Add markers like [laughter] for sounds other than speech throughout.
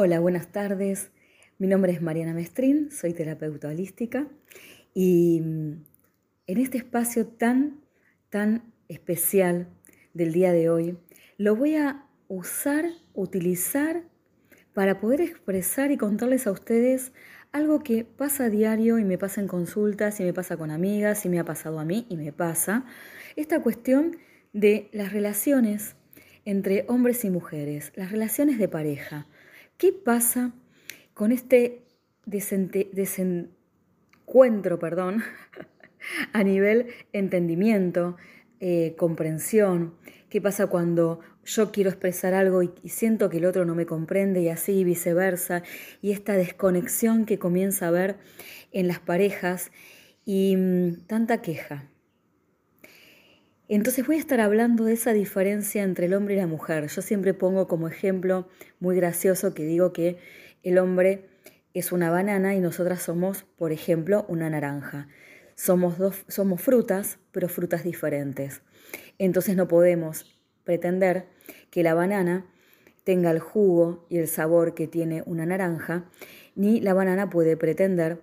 Hola, buenas tardes. Mi nombre es Mariana Mestrín, soy terapeuta holística y mm, en este espacio tan, tan especial del día de hoy, lo voy a usar, utilizar para poder expresar y contarles a ustedes algo que pasa a diario y me pasa en consultas y me pasa con amigas y me ha pasado a mí y me pasa. Esta cuestión de las relaciones entre hombres y mujeres, las relaciones de pareja. ¿Qué pasa con este desencuentro perdón, [laughs] a nivel entendimiento, eh, comprensión? ¿Qué pasa cuando yo quiero expresar algo y, siento que el otro no me comprende y así viceversa? Y esta desconexión que comienza a haber en las parejas y mm, tanta queja. Entonces voy a estar hablando de esa diferencia entre el hombre y la mujer. Yo siempre pongo como ejemplo muy gracioso que digo que el hombre es una banana y nosotras somos, por ejemplo, una naranja. Somos, dos, somos frutas, pero frutas diferentes. Entonces no podemos pretender que la banana tenga el jugo y el sabor que tiene una naranja, ni la banana puede pretender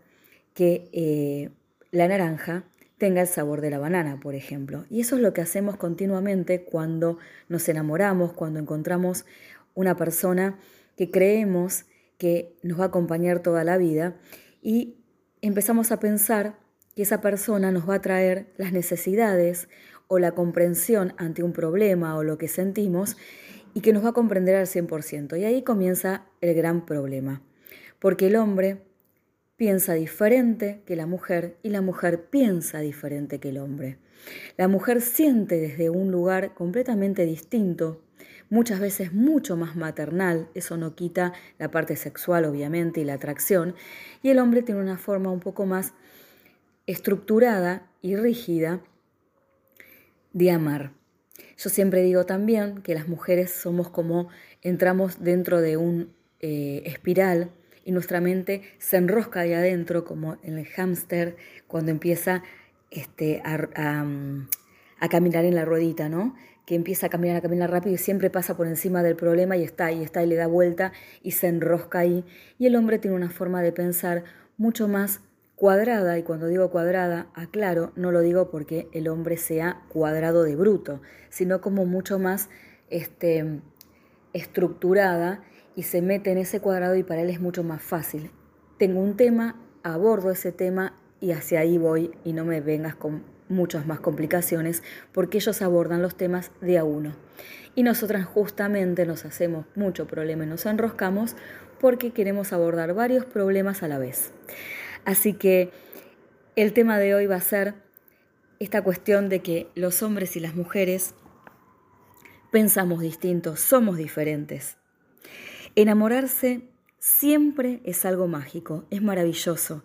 que eh, la naranja tenga el sabor de la banana, por ejemplo. Y eso es lo que hacemos continuamente cuando nos enamoramos, cuando encontramos una persona que creemos que nos va a acompañar toda la vida y empezamos a pensar que esa persona nos va a traer las necesidades o la comprensión ante un problema o lo que sentimos y que nos va a comprender al 100%. Y ahí comienza el gran problema, porque el hombre piensa diferente que la mujer y la mujer piensa diferente que el hombre. La mujer siente desde un lugar completamente distinto, muchas veces mucho más maternal, eso no quita la parte sexual obviamente y la atracción, y el hombre tiene una forma un poco más estructurada y rígida de amar. Yo siempre digo también que las mujeres somos como entramos dentro de un eh, espiral, y nuestra mente se enrosca ahí adentro como en el hámster cuando empieza este, a, caminar en la ruedita, ¿no? que empieza a caminar, a caminar rápido y siempre pasa por encima del problema y está ahí, está y le da vuelta y se enrosca ahí. Y el hombre tiene una forma de pensar mucho más cuadrada, y cuando digo cuadrada, aclaro, no lo digo porque el hombre sea cuadrado de bruto, sino como mucho más este, estructurada y se mete en ese cuadrado y para él es mucho más fácil. Tengo un tema, abordo ese tema y hacia ahí voy y no me vengas con muchas más complicaciones porque ellos abordan los temas de a uno. Y nosotras justamente nos hacemos mucho problema y nos enroscamos porque queremos abordar varios problemas a la vez. Así que el tema de hoy va a ser esta cuestión de que los hombres y las mujeres pensamos distintos, somos diferentes. Enamorarse siempre es algo mágico, es maravilloso,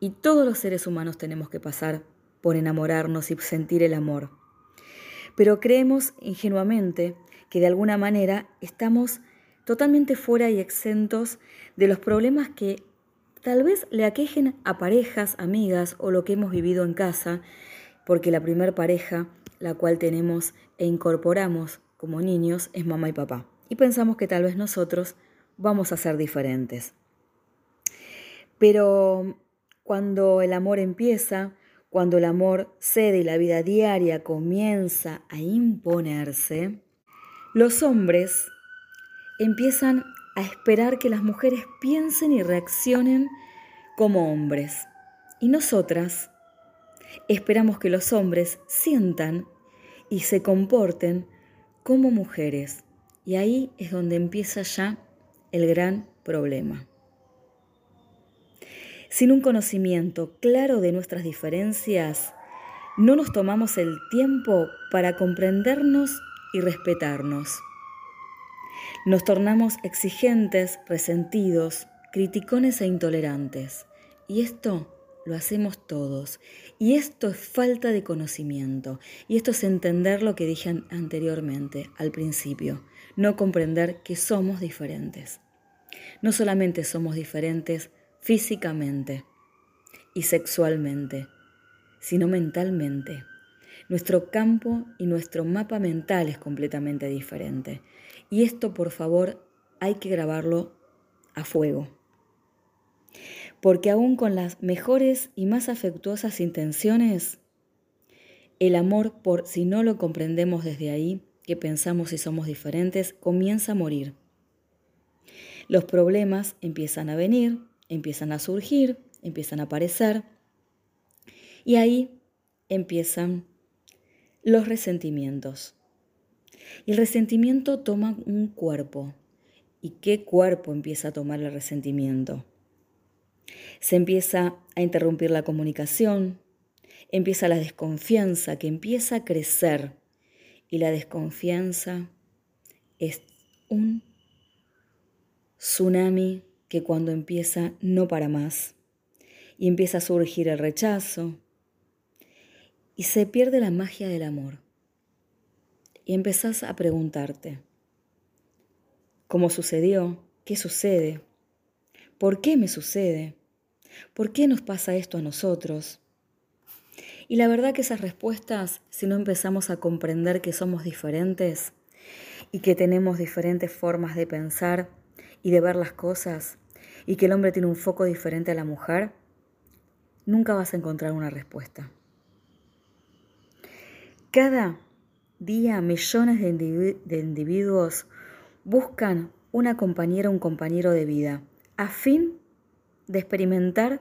y todos los seres humanos tenemos que pasar por enamorarnos y sentir el amor. Pero creemos ingenuamente que de alguna manera estamos totalmente fuera y exentos de los problemas que tal vez le aquejen a parejas, amigas o lo que hemos vivido en casa, porque la primer pareja, la cual tenemos e incorporamos como niños, es mamá y papá. Y pensamos que tal vez nosotros vamos a ser diferentes. Pero cuando el amor empieza, cuando el amor cede y la vida diaria comienza a imponerse, los hombres empiezan a esperar que las mujeres piensen y reaccionen como hombres. Y nosotras esperamos que los hombres sientan y se comporten como mujeres. Y ahí es donde empieza ya el gran problema. Sin un conocimiento claro de nuestras diferencias, no nos tomamos el tiempo para comprendernos y respetarnos. Nos tornamos exigentes, resentidos, criticones e intolerantes. Y esto lo hacemos todos. Y esto es falta de conocimiento. Y esto es entender lo que dije anteriormente, al principio. No comprender que somos diferentes. No solamente somos diferentes físicamente y sexualmente, sino mentalmente. Nuestro campo y nuestro mapa mental es completamente diferente. Y esto, por favor, hay que grabarlo a fuego. Porque aún con las mejores y más afectuosas intenciones, el amor, por si no lo comprendemos desde ahí, que pensamos y somos diferentes, comienza a morir. Los problemas empiezan a venir, empiezan a surgir, empiezan a aparecer, y ahí empiezan los resentimientos. El resentimiento toma un cuerpo. ¿Y qué cuerpo empieza a tomar el resentimiento? Se empieza a interrumpir la comunicación, empieza la desconfianza que empieza a crecer y la desconfianza es un tsunami que cuando empieza no para más y empieza a surgir el rechazo y se pierde la magia del amor y empezás a preguntarte, ¿cómo sucedió? ¿Qué sucede? ¿Por qué me sucede? ¿Por qué nos pasa esto a nosotros? Y la verdad que esas respuestas, si no empezamos a comprender que somos diferentes y que tenemos diferentes formas de pensar y de ver las cosas, y que el hombre tiene un foco diferente a la mujer, nunca vas a encontrar una respuesta. Cada día millones de, individuos buscan una compañera o un compañero de vida a fin de experimentar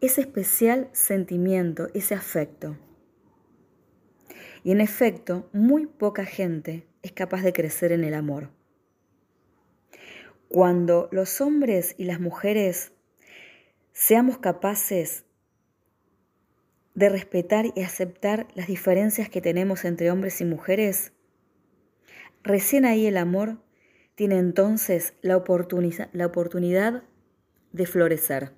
ese especial sentimiento, ese afecto. Y en efecto, muy poca gente es capaz de crecer en el amor. Cuando los hombres y las mujeres seamos capaces de respetar y aceptar las diferencias que tenemos entre hombres y mujeres, recién ahí el amor tiene entonces la, oportunidad de florecer.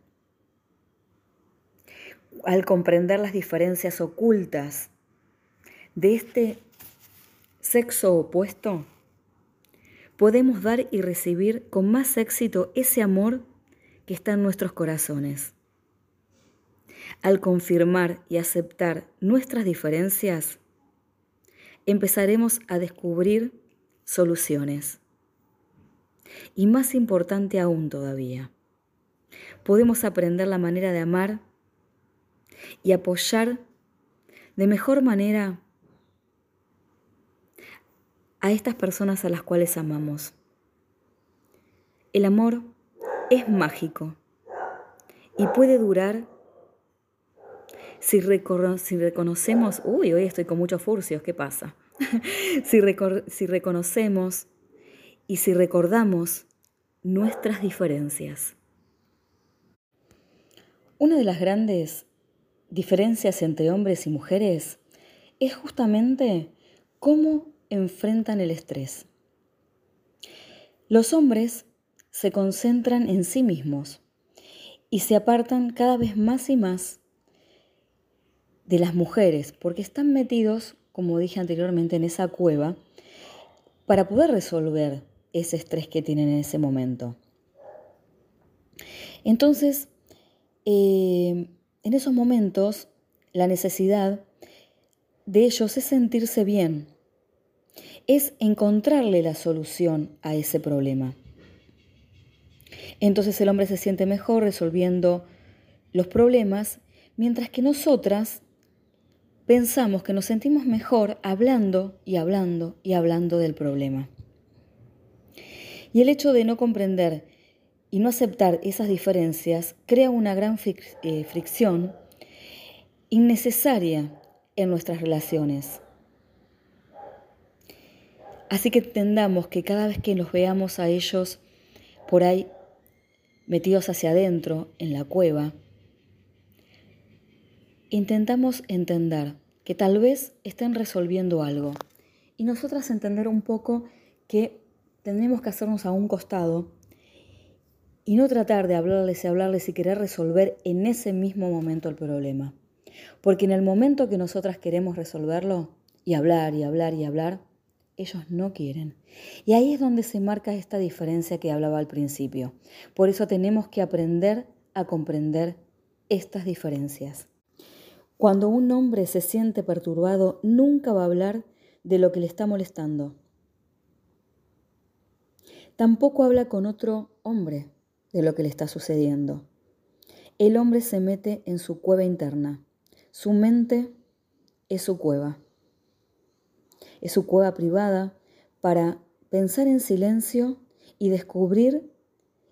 Al comprender las diferencias ocultas de este sexo opuesto, podemos dar y recibir con más éxito ese amor que está en nuestros corazones. Al confirmar y aceptar nuestras diferencias, empezaremos a descubrir soluciones. Y más importante aún todavía, podemos aprender la manera de amar y apoyar de mejor manera a estas personas a las cuales amamos. El amor es mágico y puede durar si, reconocemos, uy, hoy estoy con muchos furcios, ¿qué pasa? [laughs] si, si reconocemos y si recordamos nuestras diferencias. Una de las grandes diferencias entre hombres y mujeres es justamente cómo enfrentan el estrés. Los hombres se concentran en sí mismos y se apartan cada vez más y más de las mujeres porque están metidos, como dije anteriormente, en esa cueva para poder resolver ese estrés que tienen en ese momento. Entonces, eh, en esos momentos la necesidad de ellos es sentirse bien, es encontrarle la solución a ese problema. Entonces el hombre se siente mejor resolviendo los problemas, mientras que nosotras pensamos que nos sentimos mejor hablando y hablando y hablando del problema. Y el hecho de no comprender y no aceptar esas diferencias crea una gran eh, fricción innecesaria en nuestras relaciones. Así que entendamos que cada vez que nos veamos a ellos por ahí metidos hacia adentro, en la cueva, intentamos entender que tal vez estén resolviendo algo y nosotras entender un poco que tendremos que hacernos a un costado y no tratar de hablarles y hablarles y querer resolver en ese mismo momento el problema. Porque en el momento que nosotras queremos resolverlo y hablar y hablar y hablar, ellos no quieren. Y ahí es donde se marca esta diferencia que hablaba al principio. Por eso tenemos que aprender a comprender estas diferencias. Cuando un hombre se siente perturbado, nunca va a hablar de lo que le está molestando. Tampoco habla con otro hombre de lo que le está sucediendo. El hombre se mete en su cueva interna. Su mente es su cueva. Es su cueva privada para pensar en silencio y descubrir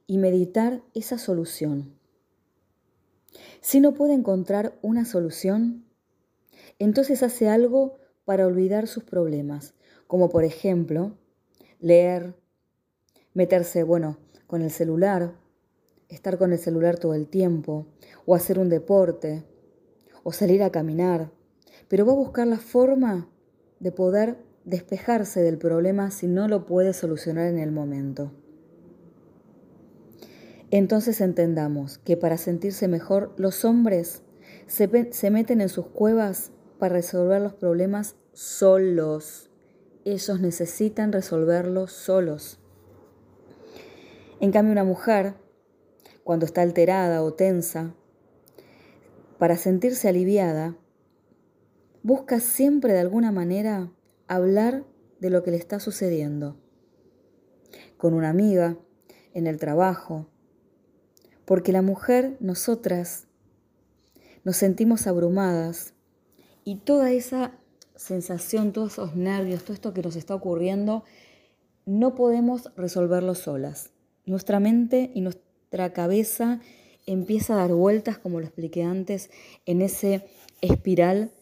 y meditar esa solución. Si no puede encontrar una solución, entonces hace algo para olvidar sus problemas, como por ejemplo leer, meterse, bueno, con el celular, estar con el celular todo el tiempo, o hacer un deporte, o salir a caminar, pero va a buscar la forma de poder despejarse del problema si no lo puede solucionar en el momento. Entonces entendamos que para sentirse mejor los hombres se, se meten en sus cuevas para resolver los problemas solos. Ellos necesitan resolverlos solos. En cambio, una mujer, cuando está alterada o tensa, para sentirse aliviada, busca siempre de alguna manera hablar de lo que le está sucediendo. Con una amiga, en el trabajo. Porque la mujer, nosotras, nos sentimos abrumadas y toda esa sensación, todos esos nervios, todo esto que nos está ocurriendo, no podemos resolverlo solas. Nuestra mente y nuestra cabeza empieza a dar vueltas, como lo expliqué antes, en ese espiral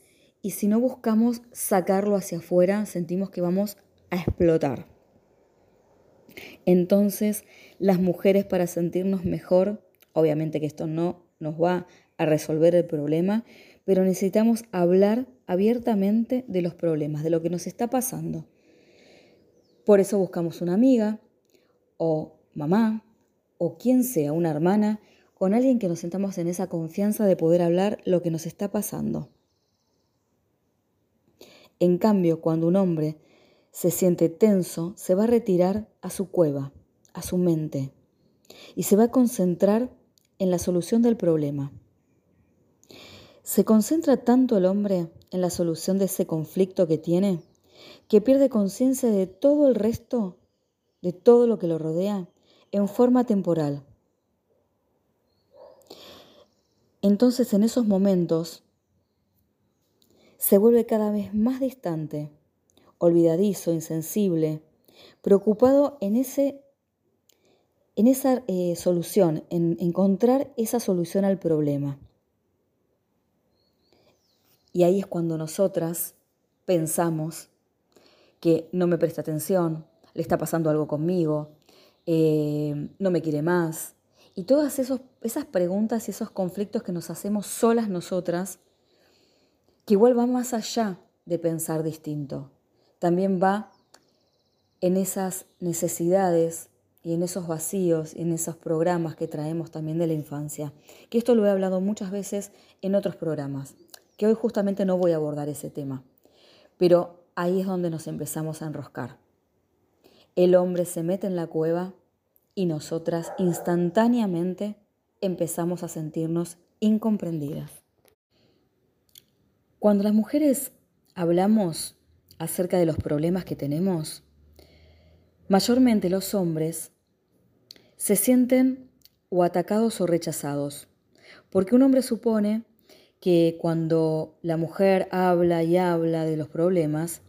y si no buscamos sacarlo hacia afuera, sentimos que vamos a explotar. Entonces, las mujeres para sentirnos mejor, obviamente que esto no nos va a resolver el problema, pero necesitamos hablar abiertamente de los problemas, de lo que nos está pasando. Por eso buscamos una amiga o mamá o quien sea, una hermana, con alguien que nos sentamos en esa confianza de poder hablar lo que nos está pasando. En cambio, cuando un hombre se siente tenso, se va a retirar a su cueva, a su mente, y se va a concentrar en la solución del problema. Se concentra tanto el hombre en la solución de ese conflicto que tiene que pierde conciencia de todo el resto, de todo lo que lo rodea, en forma temporal. Entonces en esos momentos se vuelve cada vez más distante, olvidadizo, insensible, preocupado en, ese, en esa eh, solución, en encontrar esa solución al problema. Y ahí es cuando nosotras pensamos que no me presta atención, le está pasando algo conmigo, eh, no me quiere más. Y todas esos, esas preguntas y esos conflictos que nos hacemos solas nosotras, que igual va más allá de pensar distinto. También va en esas necesidades y en esos vacíos y en esos programas que traemos también de la infancia. Que esto lo he hablado muchas veces en otros programas que hoy justamente no voy a abordar ese tema, pero ahí es donde nos empezamos a enroscar. El hombre se mete en la cueva y nosotras instantáneamente empezamos a sentirnos incomprendidas. Cuando las mujeres hablamos acerca de los problemas que tenemos, mayormente los hombres se sienten o atacados o rechazados, porque un hombre supone que cuando la mujer habla y habla de los problemas,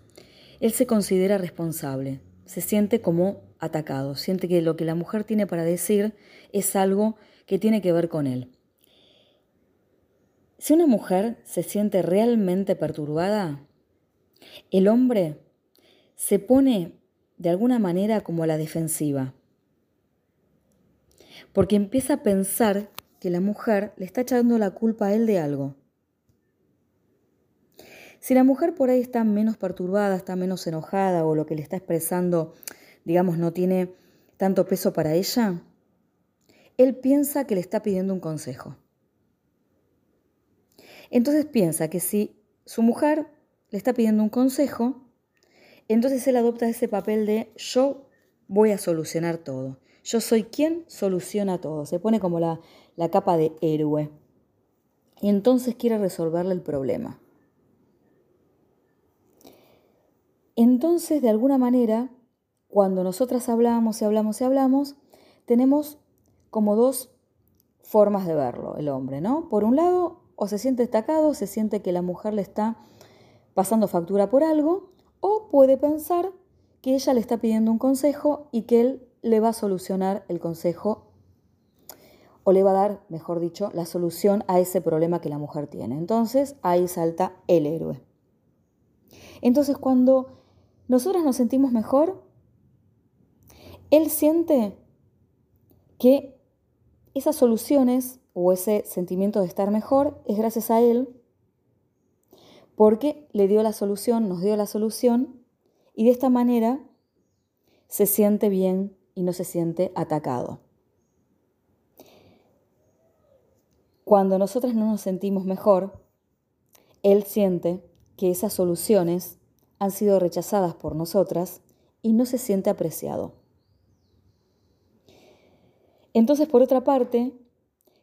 él se considera responsable, se siente como atacado, siente que lo que la mujer tiene para decir es algo que tiene que ver con él. Si una mujer se siente realmente perturbada, el hombre se pone de alguna manera como a la defensiva, porque empieza a pensar que la mujer le está echando la culpa a él de algo. Si la mujer por ahí está menos perturbada, está menos enojada o lo que le está expresando, digamos, no tiene tanto peso para ella, él piensa que le está pidiendo un consejo. Entonces piensa que si su mujer le está pidiendo un consejo, entonces él adopta ese papel de yo voy a solucionar todo. Yo soy quien soluciona todo. Se pone como la, la capa de héroe. Y entonces quiere resolverle el problema. Entonces, de alguna manera, cuando nosotras hablamos y hablamos y hablamos, tenemos como dos formas de verlo el hombre, ¿no? Por un lado, o se siente destacado, se siente que la mujer le está pasando factura por algo, o puede pensar que ella le está pidiendo un consejo y que él le va a solucionar el consejo o le va a dar, mejor dicho, la solución a ese problema que la mujer tiene. Entonces ahí salta el héroe. Entonces cuando nosotras nos sentimos mejor, él siente que esas soluciones o ese sentimiento de estar mejor es gracias a él porque le dio la solución, nos dio la solución y de esta manera se siente bien y no se siente atacado. Cuando nosotras no nos sentimos mejor, Él siente que esas soluciones han sido rechazadas por nosotras y no se siente apreciado. Entonces, por otra parte,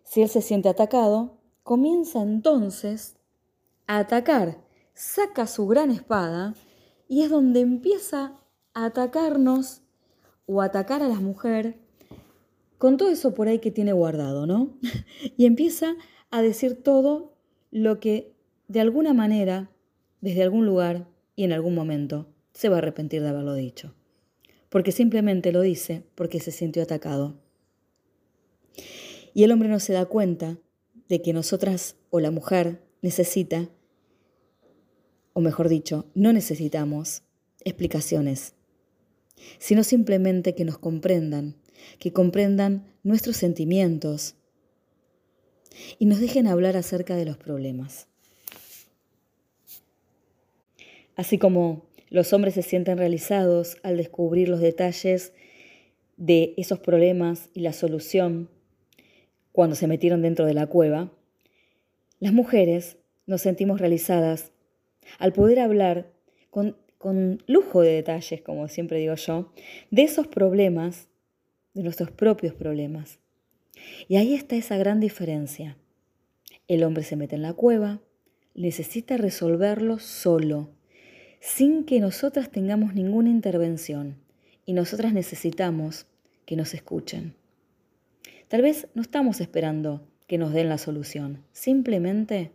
si Él se siente atacado, comienza entonces a atacar, saca su gran espada y es donde empieza a atacarnos o atacar a la mujer con todo eso por ahí que tiene guardado, ¿no? [laughs] y empieza a decir todo lo que de alguna manera, desde algún lugar y en algún momento, se va a arrepentir de haberlo dicho. Porque simplemente lo dice porque se sintió atacado. Y el hombre no se da cuenta de que nosotras o la mujer necesita, o mejor dicho, no necesitamos explicaciones, sino simplemente que nos comprendan que comprendan nuestros sentimientos y nos dejen hablar acerca de los problemas. Así como los hombres se sienten realizados al descubrir los detalles de esos problemas y la solución cuando se metieron dentro de la cueva, las mujeres nos sentimos realizadas al poder hablar con, con lujo de detalles, como siempre digo yo, de esos problemas de nuestros propios problemas. Y ahí está esa gran diferencia. El hombre se mete en la cueva, necesita resolverlo solo, sin que nosotras tengamos ninguna intervención. Y nosotras necesitamos que nos escuchen. Tal vez no estamos esperando que nos den la solución, simplemente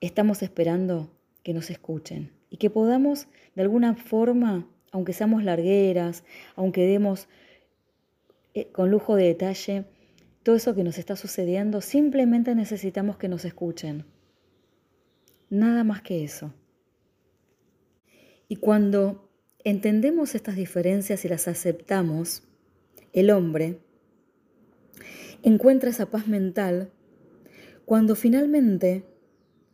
estamos esperando que nos escuchen y que podamos de alguna forma, aunque seamos largueras, aunque demos eh, con lujo de detalle todo eso que nos está sucediendo, simplemente necesitamos que nos escuchen. Nada más que eso. Y cuando entendemos estas diferencias y las aceptamos, el hombre encuentra esa paz mental cuando finalmente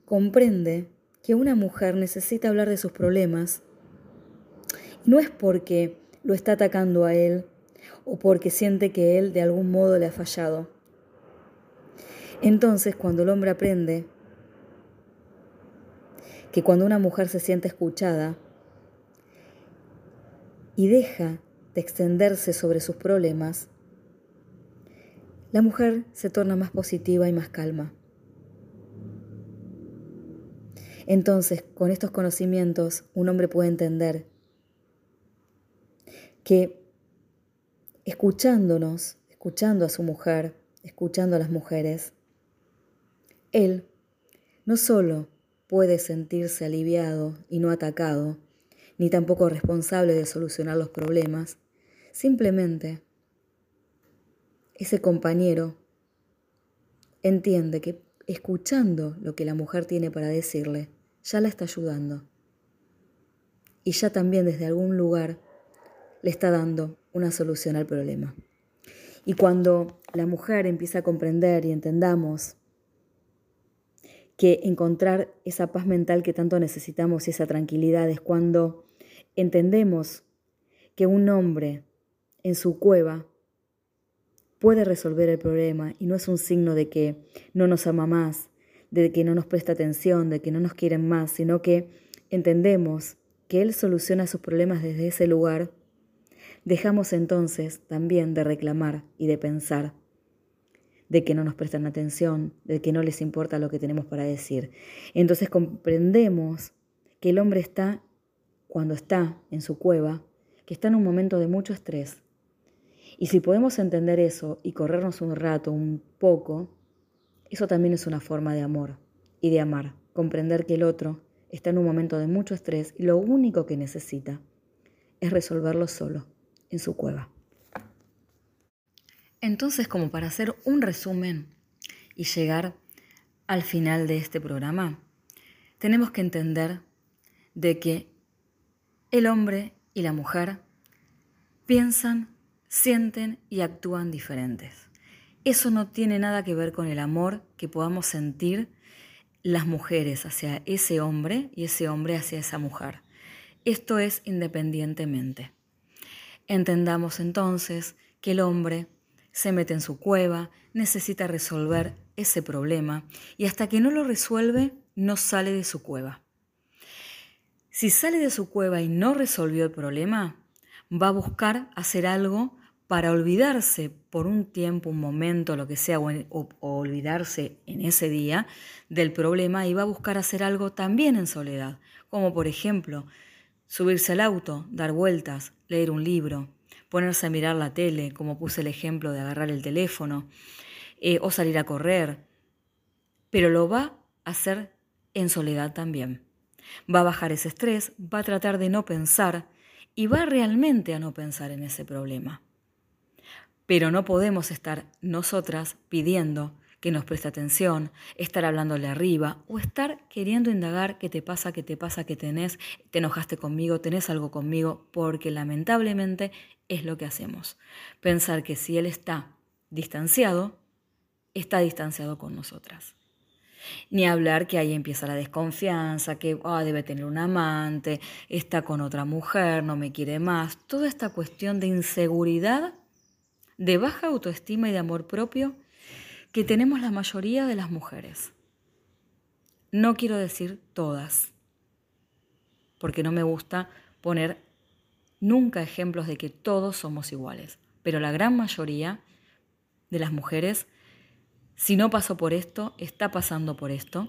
comprende que una mujer necesita hablar de sus problemas. No es porque lo está atacando a él o porque siente que él de algún modo le ha fallado. Entonces, cuando el hombre aprende que cuando una mujer se siente escuchada y deja de extenderse sobre sus problemas, la mujer se torna más positiva y más calma. Entonces, con estos conocimientos, un hombre puede entender que escuchándonos, escuchando a su mujer, escuchando a las mujeres, él no solo puede sentirse aliviado y no atacado, ni tampoco responsable de solucionar los problemas, simplemente ese compañero entiende que escuchando lo que la mujer tiene para decirle, ya la está ayudando. Y ya también desde algún lugar le está dando una solución al problema. Y cuando la mujer empieza a comprender y entendamos que encontrar esa paz mental que tanto necesitamos y esa tranquilidad es cuando entendemos que un hombre en su cueva puede resolver el problema y no es un signo de que no nos ama más, de que no nos presta atención, de que no nos quieren más, sino que entendemos que Él soluciona sus problemas desde ese lugar Dejamos entonces también de reclamar y de pensar de que no nos prestan atención, de que no les importa lo que tenemos para decir. Entonces comprendemos que el hombre está, cuando está en su cueva, que está en un momento de mucho estrés. Y si podemos entender eso y corrernos un rato, un poco, eso también es una forma de amor y de amar, comprender que el otro está en un momento de mucho estrés y lo único que necesita es resolverlo solo, en su cueva. Entonces, como para hacer un resumen y llegar al final de este programa, tenemos que entender de que el hombre y la mujer piensan, sienten y actúan diferentes. Eso no tiene nada que ver con el amor que podamos sentir las mujeres hacia ese hombre y ese hombre hacia esa mujer. Esto es independientemente. Entendamos entonces que el hombre se mete en su cueva, necesita resolver ese problema y hasta que no lo resuelve no sale de su cueva. Si sale de su cueva y no resolvió el problema, va a buscar hacer algo para olvidarse por un tiempo, un momento, lo que sea, o, olvidarse en ese día del problema y va a buscar hacer algo también en soledad, como por ejemplo subirse al auto, dar vueltas, leer un libro, ponerse a mirar la tele, como puse el ejemplo de agarrar el teléfono, eh, o salir a correr, pero lo va a hacer en soledad también. Va a bajar ese estrés, va a tratar de no pensar y va realmente a no pensar en ese problema. Pero no podemos estar nosotras pidiendo que nos preste atención, estar hablándole arriba o estar queriendo indagar qué te pasa, qué te pasa, qué tenés, te enojaste conmigo, tenés algo conmigo, porque lamentablemente es lo que hacemos. Pensar que si él está distanciado, está distanciado con nosotras. Ni hablar que ahí empieza la desconfianza, que ah, debe tener un amante, está con otra mujer, no me quiere más. Toda esta cuestión de inseguridad, de baja autoestima y de amor propio que tenemos la mayoría de las mujeres. No quiero decir todas, porque no me gusta poner nunca ejemplos de que todos somos iguales, pero la gran mayoría de las mujeres si no pasó por esto, está pasando por esto,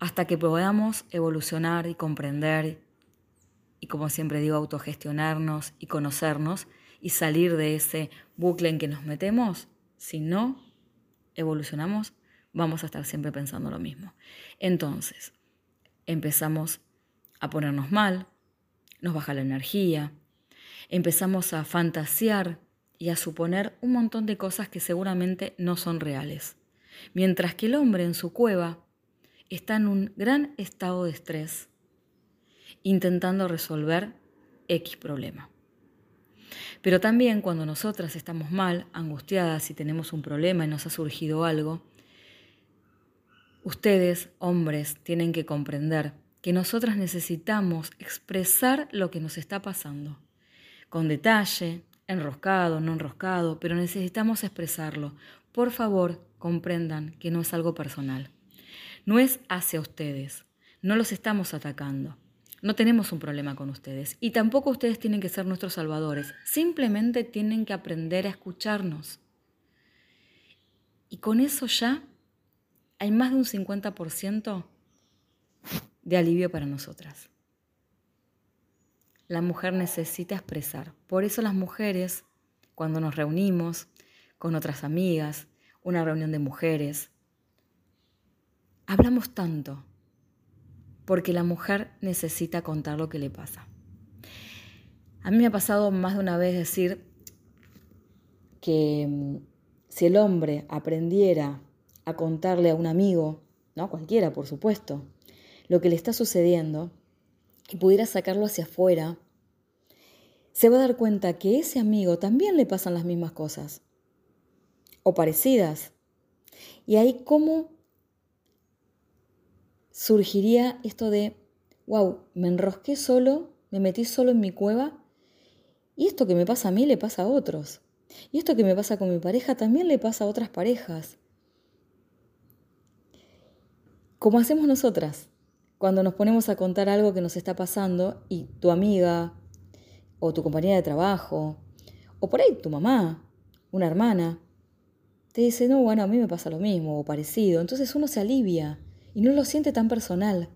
hasta que podamos evolucionar y comprender, y como siempre digo, autogestionarnos y conocernos y salir de ese bucle en que nos metemos, si no evolucionamos, vamos a estar siempre pensando lo mismo. Entonces, empezamos a ponernos mal, nos baja la energía, empezamos a fantasear y a suponer un montón de cosas que seguramente no son reales mientras que el hombre en su cueva está en un gran estado de estrés, intentando resolver X problema. Pero también cuando nosotras estamos mal, angustiadas y tenemos un problema y nos ha surgido algo, ustedes, hombres, tienen que comprender que nosotras necesitamos expresar lo que nos está pasando, con detalle, enroscado, no enroscado, pero necesitamos expresarlo. Por favor, comprendan que no es algo personal. No es hacia ustedes. No los estamos atacando. No tenemos un problema con ustedes. Y tampoco ustedes tienen que ser nuestros salvadores. Simplemente tienen que aprender a escucharnos. Y con eso ya hay más de un 50% de alivio para nosotras. La mujer necesita expresar. Por eso las mujeres, cuando nos reunimos con otras amigas, una reunión de mujeres. Hablamos tanto porque la mujer necesita contar lo que le pasa. A mí me ha pasado más de una vez decir que mm, si el hombre aprendiera a contarle a un amigo, no cualquiera por supuesto, lo que le está sucediendo y pudiera sacarlo hacia afuera, se va a dar cuenta que a ese amigo también le pasan las mismas cosas o parecidas. Y ahí cómo surgiría esto de, wow, me enrosqué solo, me metí solo en mi cueva y esto que me pasa a mí le pasa a otros. Y esto que me pasa con mi pareja también le pasa a otras parejas. Como hacemos nosotras, cuando nos ponemos a contar algo que nos está pasando y tu amiga o tu compañera de trabajo, o por ahí tu mamá, una hermana, te dice, no, bueno, a mí me pasa lo mismo o parecido. Entonces uno se alivia y no lo siente tan personal.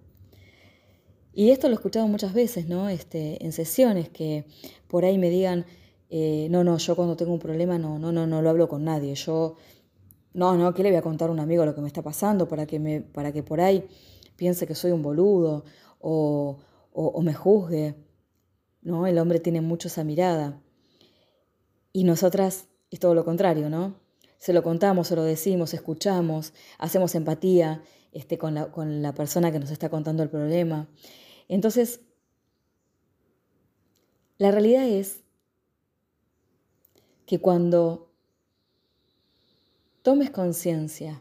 Y esto lo he escuchado muchas veces, ¿no? Este, en sesiones que por ahí me digan, eh, no, no, yo cuando tengo un problema no, no, no, no lo hablo con nadie. Yo, no, no, ¿qué le voy a contar a un amigo lo que me está pasando para que, me, para que por ahí piense que soy un boludo o, o, me juzgue? ¿No? El hombre tiene mucho esa mirada. Y nosotras es todo lo contrario, ¿no? Se lo contamos, se lo decimos, escuchamos, hacemos empatía este, con, la, con la persona que nos está contando el problema. Entonces, la realidad es que cuando tomes conciencia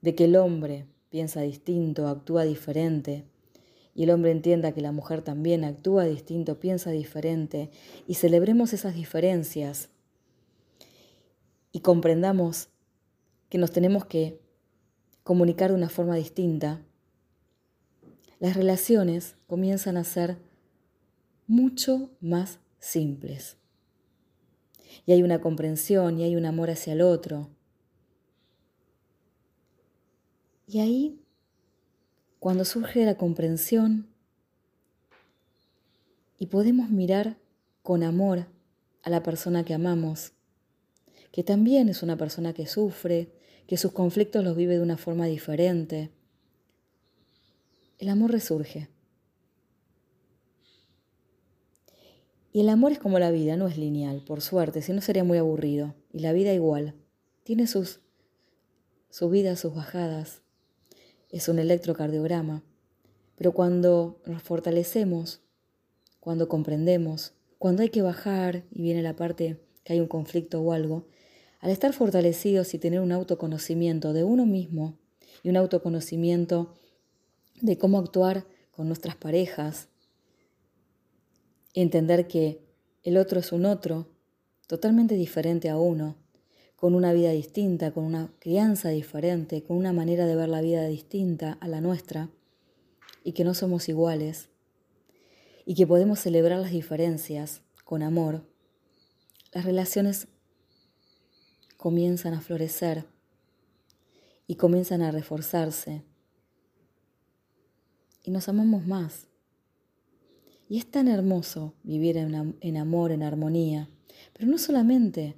de que el hombre piensa distinto, actúa diferente, y el hombre entienda que la mujer también actúa distinto, piensa diferente, y celebremos esas diferencias y comprendamos que nos tenemos que comunicar de una forma distinta, las relaciones comienzan a ser mucho más simples y hay una comprensión y hay un amor hacia el otro. Y ahí, cuando surge la comprensión y podemos mirar con amor a la persona que amamos, que también es una persona que sufre, que sus conflictos los vive de una forma diferente, el amor resurge. Y el amor es como la vida, no es lineal, por suerte, si no sería muy aburrido. Y la vida igual. Tiene sus subidas, sus bajadas. Es un electrocardiograma. Pero cuando nos fortalecemos, cuando comprendemos, cuando hay que bajar y viene la parte que hay un conflicto o algo, al estar fortalecidos y tener un autoconocimiento de uno mismo y un autoconocimiento de cómo actuar con nuestras parejas, entender que el otro es un otro, totalmente diferente a uno, con una vida distinta, con una crianza diferente, con una manera de ver la vida distinta a la nuestra, y que no somos iguales, y que podemos celebrar las diferencias con amor, las relaciones comienzan a florecer y comienzan a reforzarse, y nos amamos más. Y es tan hermoso vivir en, amor, en armonía, pero no solamente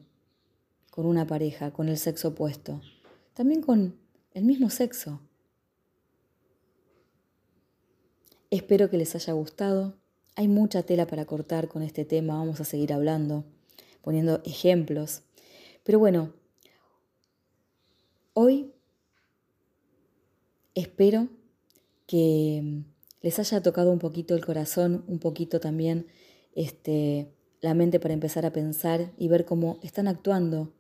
con una pareja, con el sexo opuesto, también con el mismo sexo. Espero que les haya gustado. Hay mucha tela para cortar con este tema, vamos a seguir hablando, poniendo ejemplos. Pero bueno, hoy espero que les haya tocado un poquito el corazón, un poquito también este, la mente para empezar a pensar y ver cómo están actuando,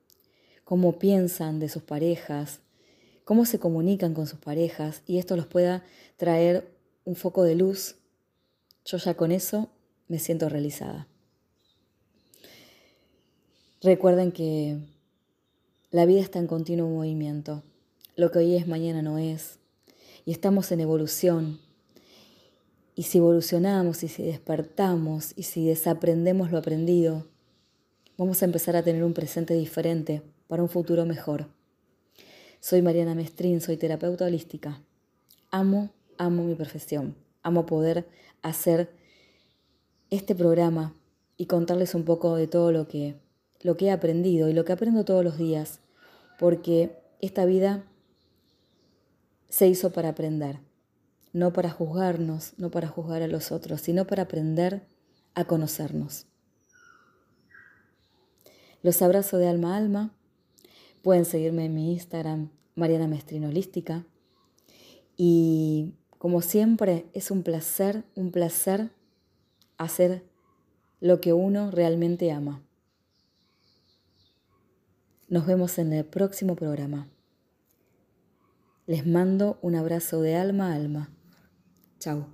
cómo piensan de sus parejas, cómo se comunican con sus parejas y esto los pueda traer un foco de luz. Yo ya con eso me siento realizada. Recuerden que la vida está en continuo movimiento. Lo que hoy es, mañana no es. Y estamos en evolución, y si evolucionamos y si despertamos y si desaprendemos lo aprendido, vamos a empezar a tener un presente diferente para un futuro mejor. Soy Mariana Mestrín, soy terapeuta holística. Amo, amo mi profesión. Amo poder hacer este programa y contarles un poco de todo lo que, lo que he aprendido y lo que aprendo todos los días, porque esta vida se hizo para aprender no para juzgarnos, no para juzgar a los otros, sino para aprender a conocernos. Los abrazo de alma a alma. Pueden seguirme en mi Instagram, Mariana Mestrino Holística. Y como siempre, es un placer, un placer hacer lo que uno realmente ama. Nos vemos en el próximo programa. Les mando un abrazo de alma a alma. Chao.